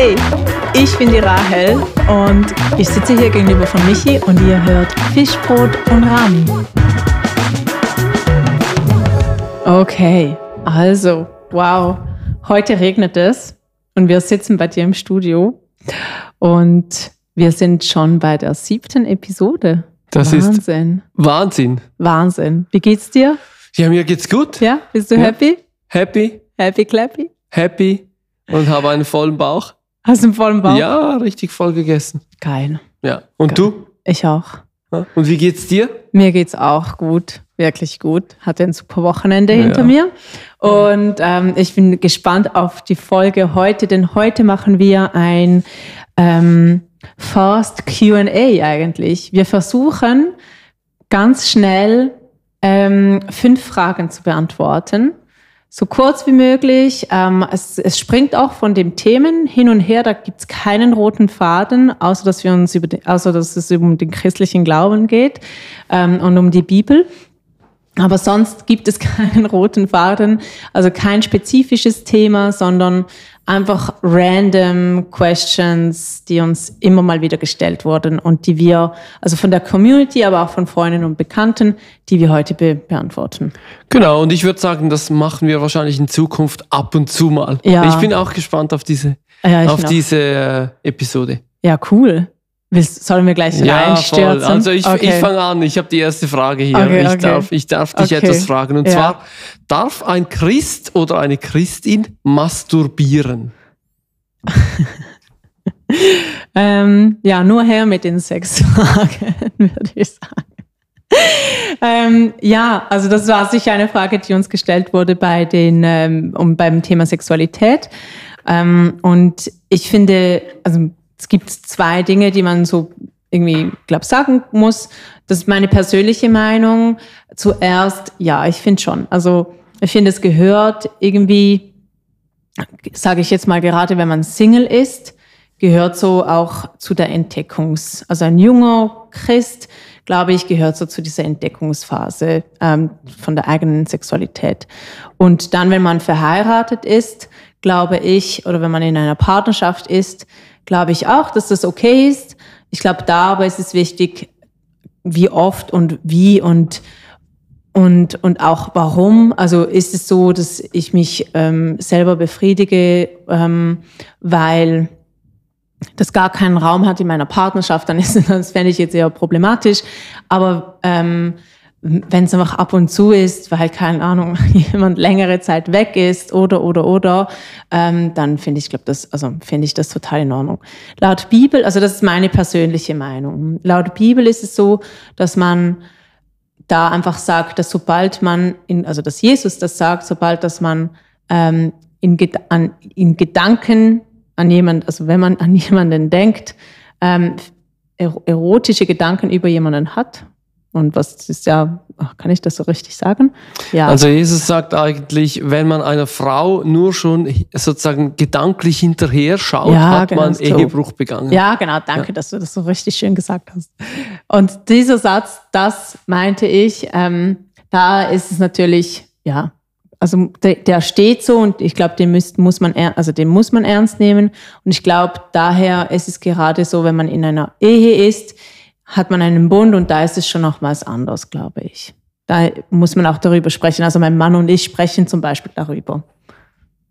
Hey, ich bin die Rahel und ich sitze hier gegenüber von Michi und ihr hört Fischbrot und Rami. Okay, also, wow, heute regnet es und wir sitzen bei dir im Studio und wir sind schon bei der siebten Episode. Das Wahnsinn. ist Wahnsinn. Wahnsinn. Wie geht's dir? Ja, mir geht's gut. Ja, bist du Ja. happy? Happy, Happy clappy? happy und habe einen vollen Bauch. Hast du einen vollen Bauch? Ja, richtig voll gegessen. Geil. Ja. Und Geil. du? Ich auch. Und wie geht's dir? Mir geht's auch gut, wirklich gut. Hatte ein super Wochenende Ja. hinter mir. Und ähm, ich bin gespannt auf die Folge heute, denn heute machen wir ein ähm, Fast QA eigentlich. Wir versuchen ganz schnell ähm, fünf Fragen zu beantworten. So kurz wie möglich. Ähm, es, es springt auch von den Themen hin und her. Da gibt's keinen roten Faden, außer dass wir uns über, den, außer dass es um den christlichen Glauben geht ähm, und um die Bibel. Aber sonst gibt es keinen roten Faden, also kein spezifisches Thema, sondern einfach random Questions, die uns immer mal wieder gestellt wurden und die wir, also von der Community, aber auch von Freunden und Bekannten, die wir heute be beantworten. Genau, und ich würde sagen, das machen wir wahrscheinlich in Zukunft ab und zu mal. Ja. Ich bin auch gespannt auf diese, Ja, auf noch. diese äh, Episode. ja cool. Willst, sollen wir gleich Ja, reinstürzen? voll. Also ich, Okay. ich fange an. Ich habe die erste Frage hier. Okay, ich, okay. Darf, ich darf dich etwas fragen. Und Ja. zwar, darf ein Christ oder eine Christin masturbieren? Ähm, ja, nur her mit den sechs Fragen, würde ich sagen. Ähm, ja, also das war sicher eine Frage, die uns gestellt wurde bei den, ähm, um, beim Thema Sexualität. Ähm, und ich finde, also es gibt zwei Dinge, die man so irgendwie, glaube sagen muss. Das ist meine persönliche Meinung. Zuerst, ja, ich finde schon. Also ich finde, es gehört irgendwie, sage ich jetzt mal gerade, wenn man Single ist, gehört so auch zu der Entdeckungs-, also ein junger Christ, glaube ich, gehört so zu dieser Entdeckungsphase ähm, von der eigenen Sexualität. Und dann, wenn man verheiratet ist, glaube ich, oder wenn man in einer Partnerschaft ist, glaube ich auch, dass das okay ist. Ich glaube, da aber ist es wichtig, wie oft und wie und und, und auch warum. Also ist es so, dass ich mich ähm, selber befriedige, ähm, weil das gar keinen Raum hat in meiner Partnerschaft, dann ist das fände ich jetzt eher problematisch. Aber ähm, wenn es einfach ab und zu ist, weil, keine Ahnung, jemand längere Zeit weg ist oder, oder, oder, ähm, dann finde ich, glaube das, also finde ich das total in Ordnung. Laut Bibel, also das ist meine persönliche Meinung. Laut Bibel ist es so, dass man da einfach sagt, dass sobald man, in, also dass Jesus das sagt, sobald dass man ähm, in, an, in Gedanken an jemand, also wenn man an jemanden denkt, ähm, er- erotische Gedanken über jemanden hat. Und was ist ja, kann ich das so richtig sagen? Ja. Also Jesus sagt eigentlich, wenn man einer Frau nur schon sozusagen gedanklich hinterher schaut, Ja, hat genau, man so. Ehebruch begangen. Ja, genau, danke, dass du das so richtig schön gesagt hast. Und dieser Satz, das meinte ich, ähm, da ist es natürlich, ja, also der, der steht so und ich glaube, den müsst, muss man, also den muss man ernst nehmen. Und ich glaube, daher ist es gerade so, wenn man in einer Ehe ist, hat man einen Bund und da ist es schon noch was anderes, glaube ich. Da muss man auch darüber sprechen. Also mein Mann und ich sprechen zum Beispiel darüber.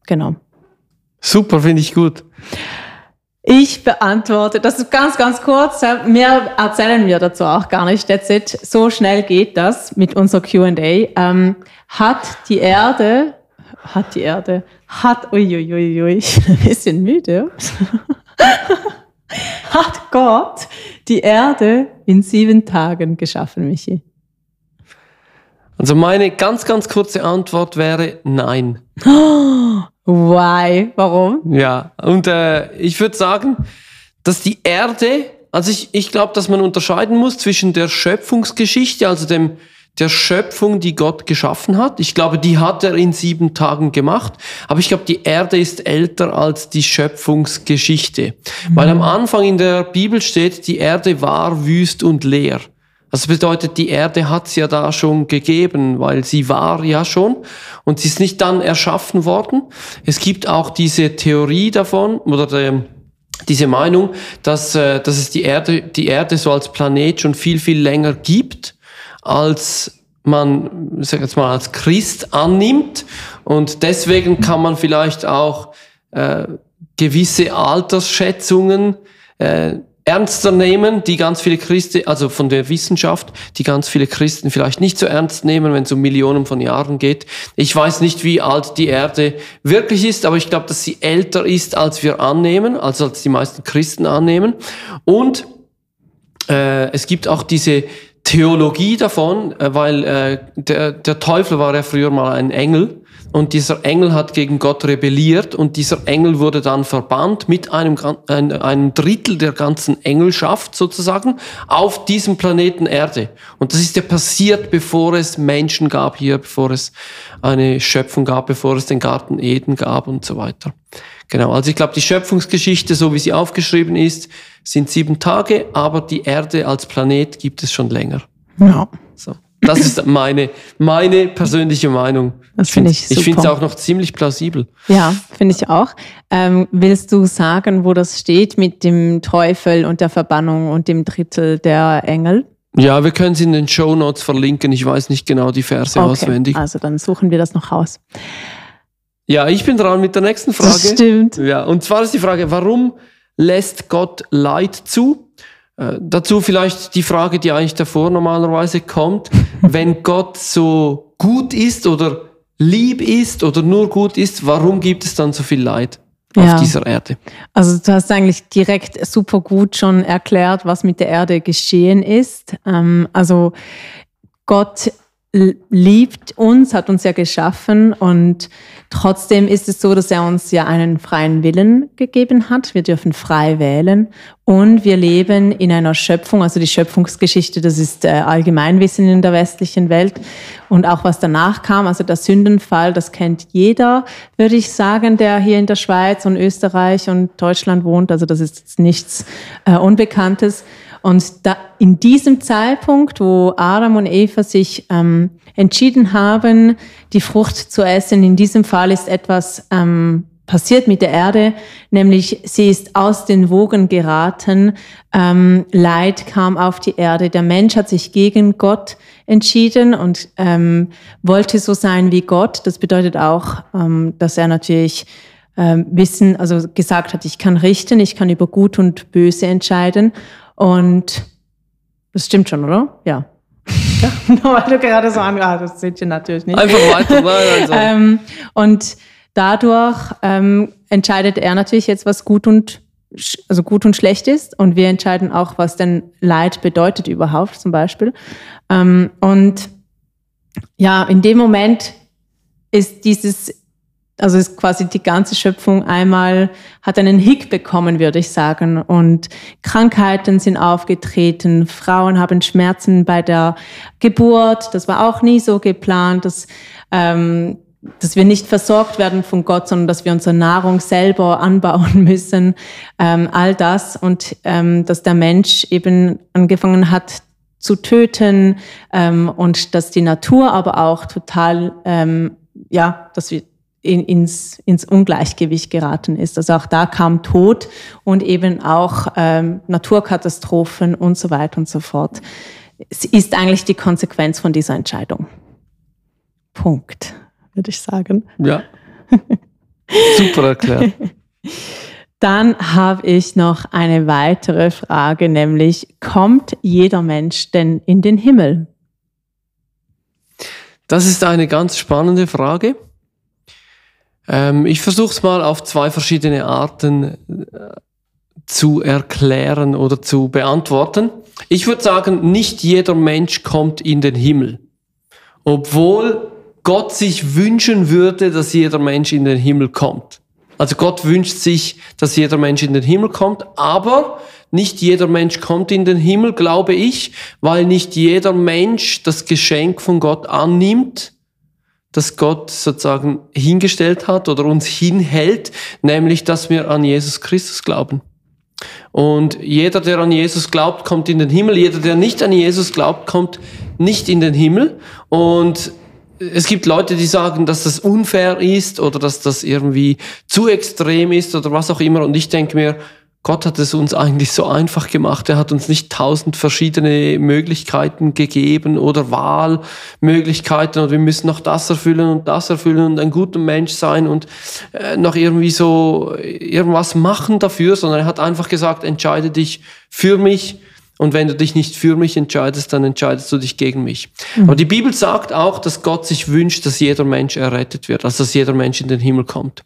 Genau. Super, finde ich gut. Ich beantworte, das ist ganz, ganz kurz. Mehr erzählen wir dazu auch gar nicht. That's it. So schnell geht das mit unserer QA. Ähm, hat die Erde, hat die Erde, hat, uiuiui, ich bin ein bisschen müde. hat Gott die Erde in sieben Tagen geschaffen, Michi? Also meine ganz, ganz kurze Antwort wäre nein. Why? Warum? Ja, und äh, ich würde sagen, dass die Erde, also ich, ich glaube, dass man unterscheiden muss zwischen der Schöpfungsgeschichte, also dem, der Schöpfung, die Gott geschaffen hat. Ich glaube, die hat er in sieben Tagen gemacht. Aber ich glaube, die Erde ist älter als die Schöpfungsgeschichte. Weil am Anfang in der Bibel steht, die Erde war wüst und leer. Das bedeutet, die Erde hat es ja da schon gegeben, weil sie war ja schon und sie ist nicht dann erschaffen worden. Es gibt auch diese Theorie davon oder der, diese Meinung, dass, äh, dass es die Erde, die Erde so als Planet schon viel, viel länger gibt, als man, sag jetzt mal, als Christ annimmt. Und deswegen kann man vielleicht auch äh, gewisse Altersschätzungen äh, ernster nehmen, die ganz viele Christen, also von der Wissenschaft, die ganz viele Christen vielleicht nicht so ernst nehmen, wenn es um Millionen von Jahren geht. Ich weiß nicht, wie alt die Erde wirklich ist, aber ich glaube, dass sie älter ist, als wir annehmen, also als die meisten Christen annehmen. Und äh, es gibt auch diese Theologie davon, äh, weil äh, der, der Teufel war ja früher mal ein Engel und dieser Engel hat gegen Gott rebelliert und dieser Engel wurde dann verbannt mit einem, einem Drittel der ganzen Engelschaft sozusagen auf diesem Planeten Erde. Und das ist ja passiert, bevor es Menschen gab hier, bevor es eine Schöpfung gab, bevor es den Garten Eden gab und so weiter. Genau, also ich glaube, die Schöpfungsgeschichte, so wie sie aufgeschrieben ist, sind sieben Tage, aber die Erde als Planet gibt es schon länger. Ja. So. Das ist meine, meine persönliche Meinung. Das finde ich super. Ich finde es auch noch ziemlich plausibel. Ja, finde ich auch. Ähm, willst du sagen, wo das steht mit dem Teufel und der Verbannung und dem Drittel der Engel? Ja, wir können es in den Show Notes verlinken. Ich weiß nicht genau die Verse okay. auswendig. Also dann suchen wir das noch raus. Ja, ich bin dran mit der nächsten Frage. Das stimmt. Ja, und zwar ist die Frage, warum lässt Gott Leid zu? Äh, dazu vielleicht die Frage, die eigentlich davor normalerweise kommt. Wenn Gott so gut ist oder lieb ist oder nur gut ist, warum gibt es dann so viel Leid ja. auf dieser Erde? Also du hast eigentlich direkt super gut schon erklärt, was mit der Erde geschehen ist. Ähm, also Gott liebt uns, hat uns ja geschaffen und trotzdem ist es so, dass er uns ja einen freien Willen gegeben hat. Wir dürfen frei wählen und wir leben in einer Schöpfung, also die Schöpfungsgeschichte, das ist äh, Allgemeinwissen in der westlichen Welt und auch was danach kam, also der Sündenfall, das kennt jeder, würde ich sagen, der hier in der Schweiz und Österreich und Deutschland wohnt, also das ist nichts äh, Unbekanntes. Und da, in diesem Zeitpunkt, wo Adam und Eva sich ähm, entschieden haben, die Frucht zu essen, in diesem Fall ist etwas ähm, passiert mit der Erde, nämlich sie ist aus den Wogen geraten, ähm, Leid kam auf die Erde, der Mensch hat sich gegen Gott entschieden und ähm, wollte so sein wie Gott. Das bedeutet auch, ähm, dass er natürlich ähm, wissen, also gesagt hat, ich kann richten, ich kann über Gut und Böse entscheiden. Und das stimmt schon, oder? Ja. ja. Nur weil du gerade so an, ah, das seht ihr natürlich nicht. Einfach weiter, weiter. ähm, und dadurch ähm, entscheidet er natürlich jetzt, was gut und also gut und schlecht ist und wir entscheiden auch, was denn Leid bedeutet überhaupt zum Beispiel. Ähm, und ja, in dem Moment ist dieses also ist quasi die ganze Schöpfung einmal hat einen Hick bekommen, würde ich sagen. Und Krankheiten sind aufgetreten, Frauen haben Schmerzen bei der Geburt. Das war auch nie so geplant, dass, ähm, dass wir nicht versorgt werden von Gott, sondern dass wir unsere Nahrung selber anbauen müssen. Ähm, all das und ähm, dass der Mensch eben angefangen hat zu töten ähm, und dass die Natur aber auch total ähm, ja, dass wir in, ins, ins Ungleichgewicht geraten ist. Also auch da kam Tod und eben auch ähm, Naturkatastrophen und so weiter und so fort. Es ist eigentlich die Konsequenz von dieser Entscheidung. Punkt, würde ich sagen. Ja. Super erklärt. Dann habe ich noch eine weitere Frage, nämlich kommt jeder Mensch denn in den Himmel? Das ist eine ganz spannende Frage. Ähm, ich versuche es mal auf zwei verschiedene Arten äh, zu erklären oder zu beantworten. Ich würde sagen, nicht jeder Mensch kommt in den Himmel. Obwohl Gott sich wünschen würde, dass jeder Mensch in den Himmel kommt. Also Gott wünscht sich, dass jeder Mensch in den Himmel kommt, aber nicht jeder Mensch kommt in den Himmel, glaube ich, weil nicht jeder Mensch das Geschenk von Gott annimmt das Gott sozusagen hingestellt hat oder uns hinhält, nämlich dass wir an Jesus Christus glauben. Und jeder, der an Jesus glaubt, kommt in den Himmel. Jeder, der nicht an Jesus glaubt, kommt nicht in den Himmel. Und es gibt Leute, die sagen, dass das unfair ist oder dass das irgendwie zu extrem ist oder was auch immer. Und ich denke mir, Gott hat es uns eigentlich so einfach gemacht. Er hat uns nicht tausend verschiedene Möglichkeiten gegeben oder Wahlmöglichkeiten und wir müssen noch das erfüllen und das erfüllen und ein guter Mensch sein und äh, noch irgendwie so irgendwas machen dafür, sondern er hat einfach gesagt, entscheide dich für mich. Und wenn du dich nicht für mich entscheidest, dann entscheidest du dich gegen mich. Mhm. Aber die Bibel sagt auch, dass Gott sich wünscht, dass jeder Mensch errettet wird, also dass jeder Mensch in den Himmel kommt.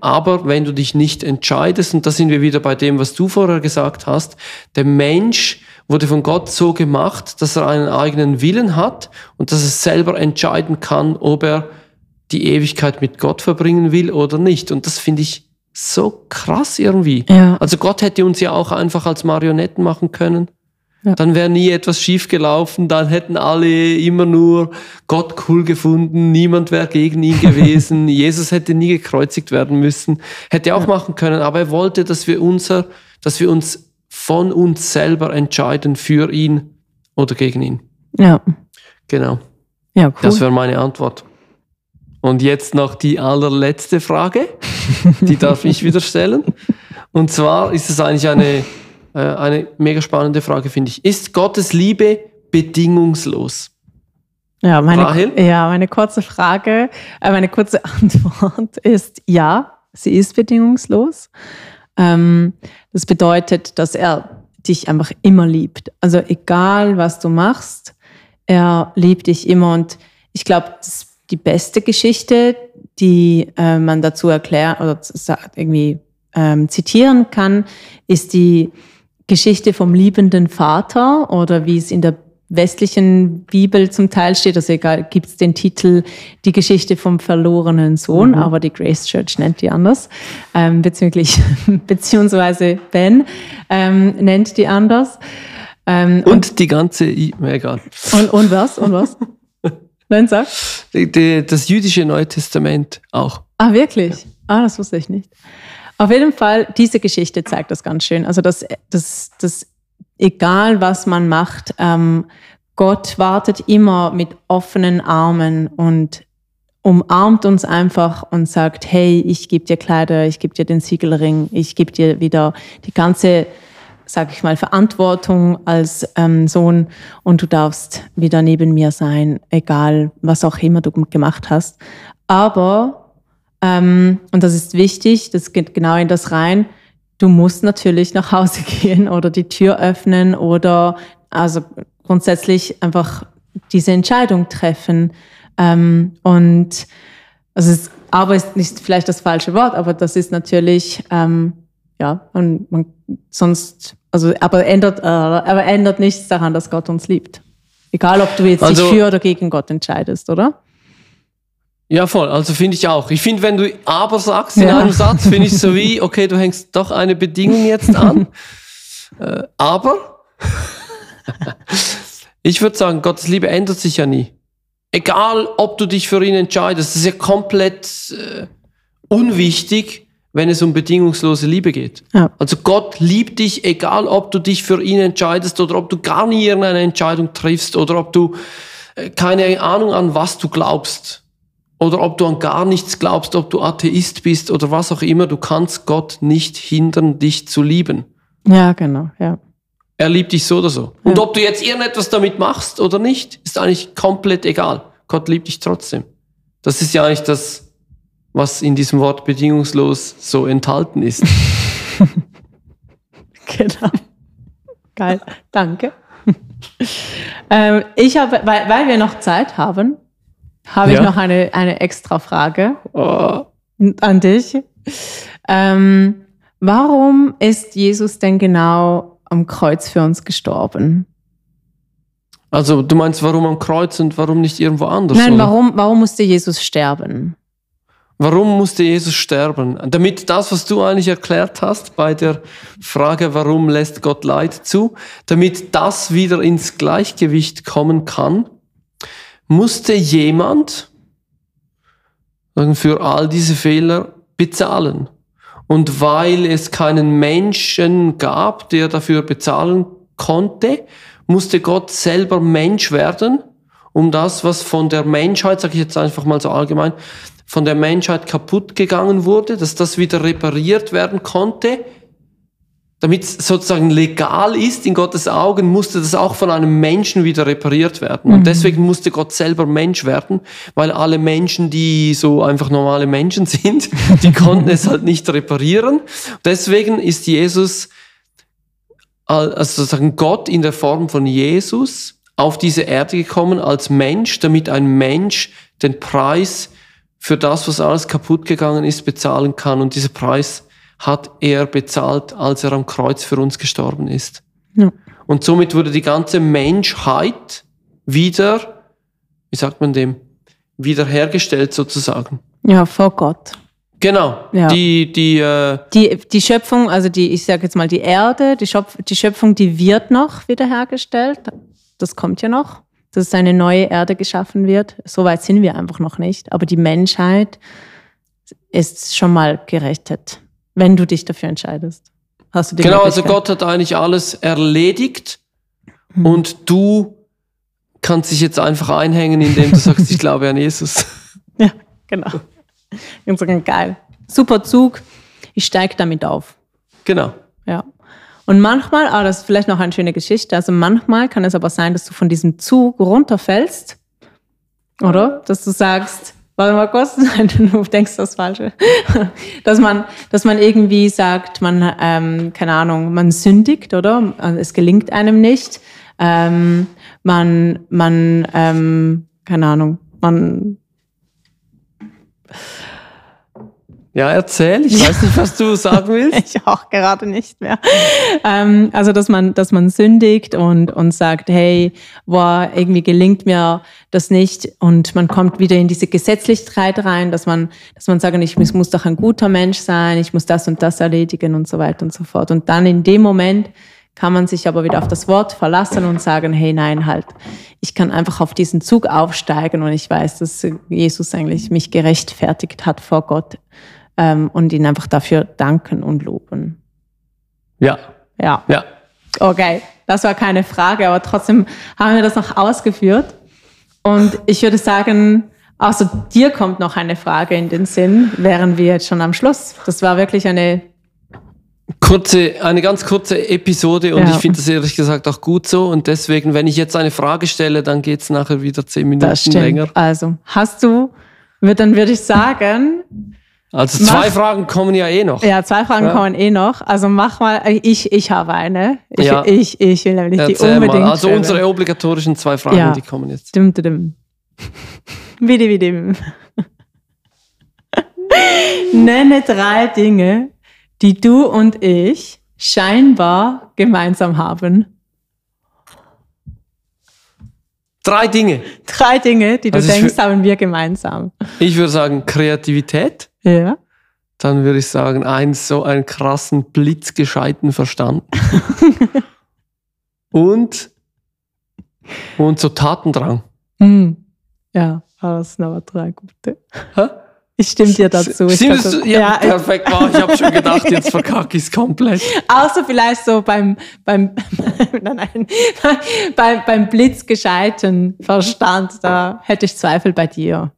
Aber wenn du dich nicht entscheidest, und da sind wir wieder bei dem, was du vorher gesagt hast, der Mensch wurde von Gott so gemacht, dass er einen eigenen Willen hat und dass er selber entscheiden kann, ob er die Ewigkeit mit Gott verbringen will oder nicht. Und das finde ich so krass irgendwie. Ja. Also Gott hätte uns ja auch einfach als Marionetten machen können. Ja. Dann wäre nie etwas schief gelaufen, dann hätten alle immer nur Gott cool gefunden, niemand wäre gegen ihn gewesen, Jesus hätte nie gekreuzigt werden müssen, hätte auch ja. machen können, aber er wollte, dass wir unser, dass wir uns von uns selber entscheiden für ihn oder gegen ihn. Ja. Genau. Ja, cool. Das wäre meine Antwort. Und jetzt noch die allerletzte Frage, die darf ich wieder stellen. Und zwar ist es eigentlich eine äh, eine mega spannende Frage, finde ich. Ist Gottes Liebe bedingungslos? Ja, meine, ja, meine kurze Frage, äh, meine kurze Antwort ist ja, sie ist bedingungslos. Ähm, das bedeutet, dass er dich einfach immer liebt. Also egal, was du machst, er liebt dich immer. Und ich glaube, die beste Geschichte, die äh, man dazu erklären oder irgendwie ähm, zitieren kann, ist die Geschichte vom liebenden Vater oder wie es in der westlichen Bibel zum Teil steht, also egal, gibt es den Titel Die Geschichte vom verlorenen Sohn, mhm. aber die Grace Church nennt die anders, ähm, bezüglich, beziehungsweise Ben ähm, nennt die anders. Ähm, und, und, die ganze, egal. Und, und was, und was? Nein, sag. Das jüdische Neue Testament auch. Ah, wirklich? Ja. Ah, das wusste ich nicht. Auf jeden Fall, diese Geschichte zeigt das ganz schön. Also, dass, dass, dass egal was man macht, ähm, Gott wartet immer mit offenen Armen und umarmt uns einfach und sagt, hey, ich gebe dir Kleider, ich gebe dir den Siegelring, ich gebe dir wieder die ganze, sag ich mal, Verantwortung als ähm, Sohn und du darfst wieder neben mir sein, egal was auch immer du gemacht hast. Aber ähm, und das ist wichtig, das geht genau in das rein. Du musst natürlich nach Hause gehen oder die Tür öffnen oder also grundsätzlich einfach diese Entscheidung treffen. Ähm, und also es, aber ist nicht vielleicht das falsche Wort, aber das ist natürlich, ähm, ja, und man sonst, also aber ändert, äh, aber ändert nichts daran, dass Gott uns liebt. Egal, ob du jetzt also, dich für oder gegen Gott entscheidest, oder? Ja, voll. Also finde ich auch. Ich finde, wenn du aber sagst in ja. einem Satz, finde ich so wie, okay, du hängst doch eine Bedingung jetzt an. äh, aber ich würde sagen, Gottes Liebe ändert sich ja nie. Egal, ob du dich für ihn entscheidest, das ist ja komplett äh, unwichtig, wenn es um bedingungslose Liebe geht. Ja. Also Gott liebt dich, egal ob du dich für ihn entscheidest oder ob du gar nie irgendeine Entscheidung triffst oder ob du äh, keine Ahnung an was du glaubst oder ob du an gar nichts glaubst, ob du Atheist bist oder was auch immer, du kannst Gott nicht hindern, dich zu lieben. Ja, genau, ja. Er liebt dich so oder so. Ja. Und ob du jetzt irgendetwas damit machst oder nicht, ist eigentlich komplett egal. Gott liebt dich trotzdem. Das ist ja eigentlich das, was in diesem Wort bedingungslos so enthalten ist. genau. Geil, danke. ähm, ich habe, weil, weil wir noch Zeit haben, habe ja. ich noch eine, eine extra Frage oh. an dich. Ähm, warum ist Jesus denn genau am Kreuz für uns gestorben? Also du meinst, warum am Kreuz und warum nicht irgendwo anders? Nein, warum, warum musste Jesus sterben? Warum musste Jesus sterben? Damit das, was du eigentlich erklärt hast bei der Frage, warum lässt Gott Leid zu, damit das wieder ins Gleichgewicht kommen kann musste jemand für all diese Fehler bezahlen. Und weil es keinen Menschen gab, der dafür bezahlen konnte, musste Gott selber Mensch werden, um das, was von der Menschheit, sage ich jetzt einfach mal so allgemein, von der Menschheit kaputt gegangen wurde, dass das wieder repariert werden konnte, damit es sozusagen legal ist in Gottes Augen, musste das auch von einem Menschen wieder repariert werden. Und deswegen musste Gott selber Mensch werden, weil alle Menschen, die so einfach normale Menschen sind, die konnten es halt nicht reparieren. Deswegen ist Jesus, also sozusagen Gott in der Form von Jesus auf diese Erde gekommen als Mensch, damit ein Mensch den Preis für das, was alles kaputt gegangen ist, bezahlen kann. Und dieser Preis hat er bezahlt, als er am Kreuz für uns gestorben ist. Ja. Und somit wurde die ganze Menschheit wieder, wie sagt man dem, wiederhergestellt sozusagen. Ja, vor Gott. Genau. Ja. Die, die, äh die, die Schöpfung, also die, ich sage jetzt mal die Erde, die, Schöpf die Schöpfung, die wird noch wiederhergestellt. Das kommt ja noch, dass eine neue Erde geschaffen wird. So weit sind wir einfach noch nicht. Aber die Menschheit ist schon mal gerettet wenn du dich dafür entscheidest. Hast du die genau, also Gott hat eigentlich alles erledigt mhm. und du kannst dich jetzt einfach einhängen, indem du sagst, ich glaube an Jesus. Ja, genau. Ganz geil. Super Zug. Ich steige damit auf. Genau. Ja. Und manchmal, ah, das ist vielleicht noch eine schöne Geschichte, also manchmal kann es aber sein, dass du von diesem Zug runterfällst, oder? Dass du sagst, Warte mal kurz, du denkst das Falsche. Dass man, dass man irgendwie sagt, man, ähm, keine Ahnung, man sündigt, oder? Es gelingt einem nicht. Ähm, man, man, ähm, keine Ahnung, man ja, erzähl. Ich weiß nicht, was du sagen willst. ich auch gerade nicht mehr. Ähm, also, dass man, dass man sündigt und, und sagt, hey, boah, irgendwie gelingt mir das nicht. Und man kommt wieder in diese Gesetzlichkeit rein, dass man, dass man sagt, ich muss, muss doch ein guter Mensch sein, ich muss das und das erledigen und so weiter und so fort. Und dann in dem Moment kann man sich aber wieder auf das Wort verlassen und sagen, hey, nein, halt, ich kann einfach auf diesen Zug aufsteigen und ich weiß, dass Jesus eigentlich mich gerechtfertigt hat vor Gott ähm, und ihn einfach dafür danken und loben. Ja. Ja. Ja. Okay, das war keine Frage, aber trotzdem haben wir das noch ausgeführt. Und ich würde sagen, außer dir kommt noch eine Frage in den Sinn, wären wir jetzt schon am Schluss. Das war wirklich eine kurze, eine ganz kurze Episode und ja. ich finde das ehrlich gesagt auch gut so. Und deswegen, wenn ich jetzt eine Frage stelle, dann geht es nachher wieder zehn Minuten länger. Also, hast du, dann würde ich sagen, also zwei mach, Fragen kommen ja eh noch. Ja, zwei Fragen ja. kommen eh noch. Also mach mal, ich, ich habe eine. Ich, ja. ich, ich will nämlich Erzähl die unbedingt. Mal. Also stellen. unsere obligatorischen zwei Fragen, ja. die kommen jetzt. Dim, dim. Wie dim. Nenne drei Dinge, die du und ich scheinbar gemeinsam haben. Drei Dinge. Drei Dinge, die du also denkst, haben wir gemeinsam. Ich würde sagen Kreativität. Ja. Dann würde ich sagen, ein so einen krassen, blitzgescheiten Verstand. und, und so Tatendrang. Hm. Ja, das sind aber drei gute. Hä? Ich stimme dir dazu. Ich Stimmst du? Ja, ja, perfekt. Wow, ich habe schon gedacht, jetzt verkacke ich es komplett. Außer vielleicht so beim, beim, nein, nein, beim, beim blitzgescheiten Verstand, da hätte ich Zweifel bei dir.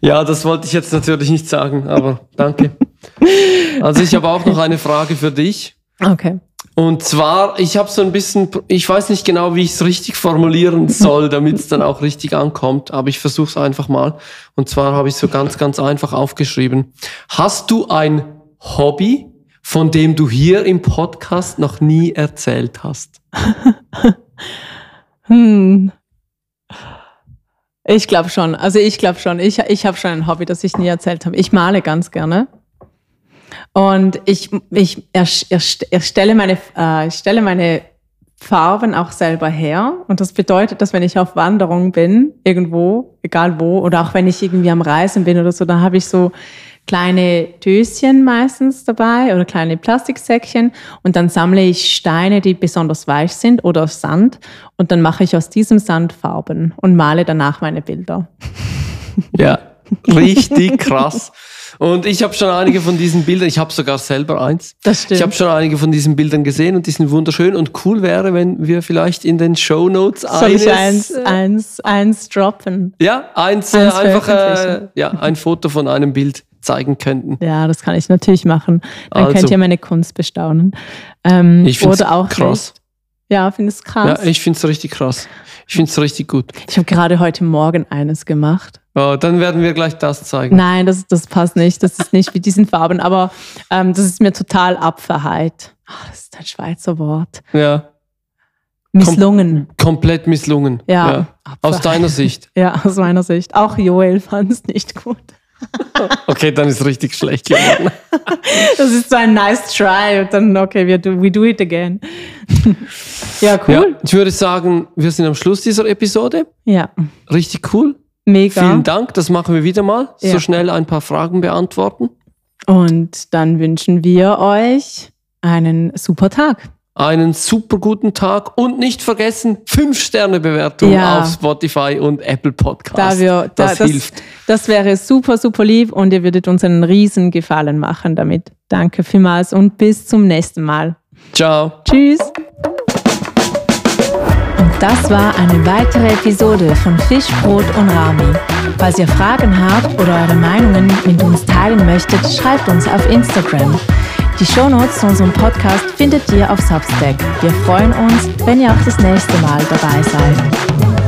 Ja, das wollte ich jetzt natürlich nicht sagen, aber danke. Also ich habe auch noch eine Frage für dich. Okay. Und zwar, ich habe so ein bisschen, ich weiß nicht genau, wie ich es richtig formulieren soll, damit es dann auch richtig ankommt, aber ich versuche es einfach mal. Und zwar habe ich so ganz, ganz einfach aufgeschrieben. Hast du ein Hobby, von dem du hier im Podcast noch nie erzählt hast? hm. Ich glaube schon. Also ich glaube schon. Ich, ich habe schon ein Hobby, das ich nie erzählt habe. Ich male ganz gerne. Und ich, ich erstelle, meine, äh, stelle meine Farben auch selber her. Und das bedeutet, dass wenn ich auf Wanderung bin, irgendwo, egal wo, oder auch wenn ich irgendwie am Reisen bin oder so, dann habe ich so kleine Döschen meistens dabei oder kleine Plastiksäckchen und dann sammle ich Steine, die besonders weich sind oder Sand und dann mache ich aus diesem Sand Farben und male danach meine Bilder. Ja, richtig krass. Und ich habe schon einige von diesen Bildern, ich habe sogar selber eins. Das stimmt. Ich habe schon einige von diesen Bildern gesehen und die sind wunderschön und cool wäre, wenn wir vielleicht in den Show Notes ich eins, eins, eins droppen? Ja, eins, äh, eins äh, einfach äh, ja, ein Foto von einem Bild zeigen könnten. Ja, das kann ich natürlich machen. Dann Also. könnt ihr meine Kunst bestaunen. Ähm, Ich finde es krass. nicht. Ja, findest du krass? Ja, ich finde es richtig krass. Ich finde es richtig gut. ich habe gerade heute Morgen eines gemacht. Oh, dann werden wir gleich das zeigen. Nein, das, das passt nicht. Das ist nicht mit diesen Farben, aber ähm, das ist mir total abverheit. Ach, das ist ein Schweizer Wort. Ja, Misslungen. komplett misslungen. Ja. Aus Abverheit. deiner Sicht. Ja, aus meiner Sicht. Auch Joel fand es nicht gut. Okay, dann ist richtig schlecht geworden. Das ist so ein nice try und dann, okay, we do, we do it again. ja, Ja, cool. ich würde sagen, wir sind am Schluss dieser Episode. Ja, Richtig cool. mega. Vielen Dank, das machen wir wieder mal. So Ja. schnell ein paar Fragen beantworten. Und dann wünschen wir euch einen super Tag. Einen super guten Tag und nicht vergessen, 5-Sterne-Bewertung Ja. auf Spotify und Apple Podcasts. Da wir, da, das, das, hilft. das wäre super, super lieb und ihr würdet uns einen riesen Gefallen machen damit. Danke vielmals und bis zum nächsten Mal. Ciao. Tschüss. Und das war eine weitere Episode von Fisch, Brot und Rami. Falls ihr Fragen habt oder eure Meinungen mit uns teilen möchtet, schreibt uns auf Instagram. Die Shownotes zu unserem Podcast findet ihr auf Substack. Wir freuen uns, wenn ihr auch das nächste Mal dabei seid.